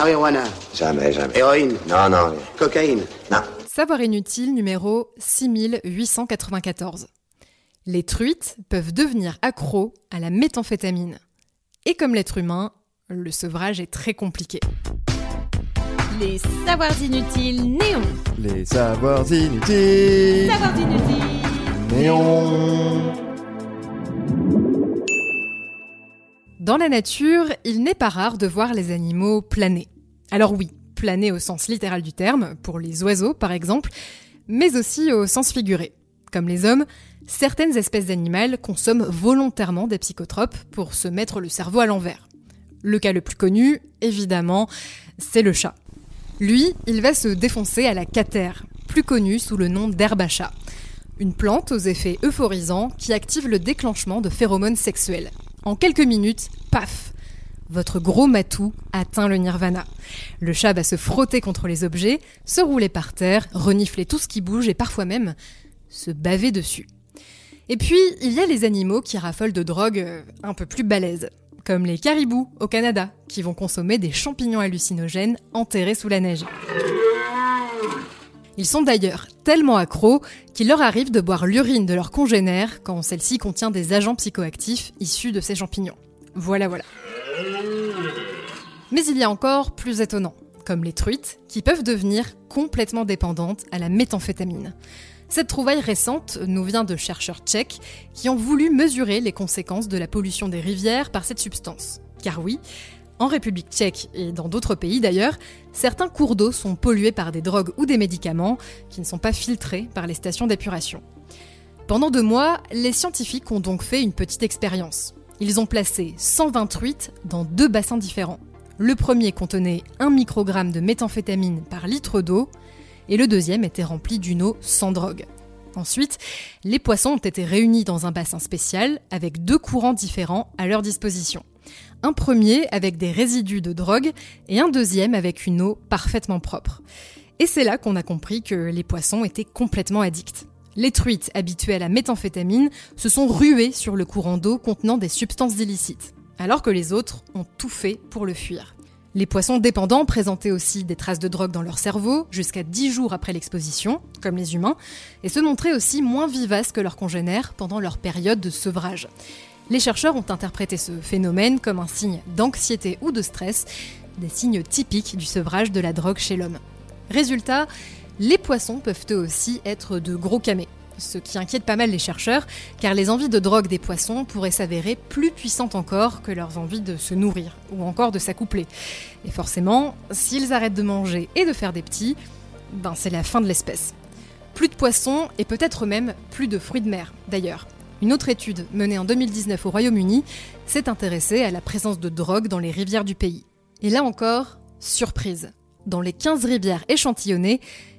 Marijuana. Jamais, jamais. Héroïne. Non, non. Cocaïne. Non. Savoir inutile numéro 6894. Les truites peuvent devenir accros à la méthamphétamine. Et comme l'être humain, le sevrage est très compliqué. Les savoirs inutiles néons. Les savoirs inutiles. Savoirs inutiles. Dans la nature, il n'est pas rare de voir les animaux planer. Alors oui, planer au sens littéral du terme, pour les oiseaux par exemple, mais aussi au sens figuré. Comme les hommes, certaines espèces d'animaux consomment volontairement des psychotropes pour se mettre le cerveau à l'envers. Le cas le plus connu, évidemment, c'est le chat. Lui, il va se défoncer à la catère, plus connue sous le nom d'herbe à chat. Une plante aux effets euphorisants qui active le déclenchement de phéromones sexuels. En quelques minutes, paf Votre gros matou atteint le nirvana. Le chat va se frotter contre les objets, se rouler par terre, renifler tout ce qui bouge et parfois même se baver dessus. Et puis, il y a les animaux qui raffolent de drogue euh, un peu plus balèzes, comme les caribous au Canada, qui vont consommer des champignons hallucinogènes enterrés sous la neige. Ils sont d'ailleurs tellement accros qu'il leur arrive de boire l'urine de leurs congénères quand celle-ci contient des agents psychoactifs issus de ces champignons. Voilà, voilà. Mais il y a encore plus étonnant, comme les truites, qui peuvent devenir complètement dépendantes à la méthamphétamine. Cette trouvaille récente nous vient de chercheurs tchèques qui ont voulu mesurer les conséquences de la pollution des rivières par cette substance. Car oui, en République tchèque et dans d'autres pays d'ailleurs, certains cours d'eau sont pollués par des drogues ou des médicaments qui ne sont pas filtrés par les stations d'épuration. Pendant deux mois, les scientifiques ont donc fait une petite expérience. Ils ont placé 120 truites dans deux bassins différents. Le premier contenait 1 microgramme de méthamphétamine par litre d'eau et le deuxième était rempli d'une eau sans drogue. Ensuite, les poissons ont été réunis dans un bassin spécial avec deux courants différents à leur disposition. Un premier avec des résidus de drogue et un deuxième avec une eau parfaitement propre. Et c'est là qu'on a compris que les poissons étaient complètement addicts. Les truites habituées à la méthamphétamine se sont ruées sur le courant d'eau contenant des substances illicites, alors que les autres ont tout fait pour le fuir. Les poissons dépendants présentaient aussi des traces de drogue dans leur cerveau jusqu'à 10 jours après l'exposition, comme les humains, et se montraient aussi moins vivaces que leurs congénères pendant leur période de sevrage. Les chercheurs ont interprété ce phénomène comme un signe d'anxiété ou de stress, des signes typiques du sevrage de la drogue chez l'homme. Résultat, les poissons peuvent eux aussi être de gros camés ce qui inquiète pas mal les chercheurs, car les envies de drogue des poissons pourraient s'avérer plus puissantes encore que leurs envies de se nourrir, ou encore de s'accoupler. Et forcément, s'ils arrêtent de manger et de faire des petits, ben c'est la fin de l'espèce. Plus de poissons et peut-être même plus de fruits de mer, d'ailleurs. Une autre étude menée en 2019 au Royaume-Uni s'est intéressée à la présence de drogue dans les rivières du pays. Et là encore, surprise. Dans les 15 rivières échantillonnées,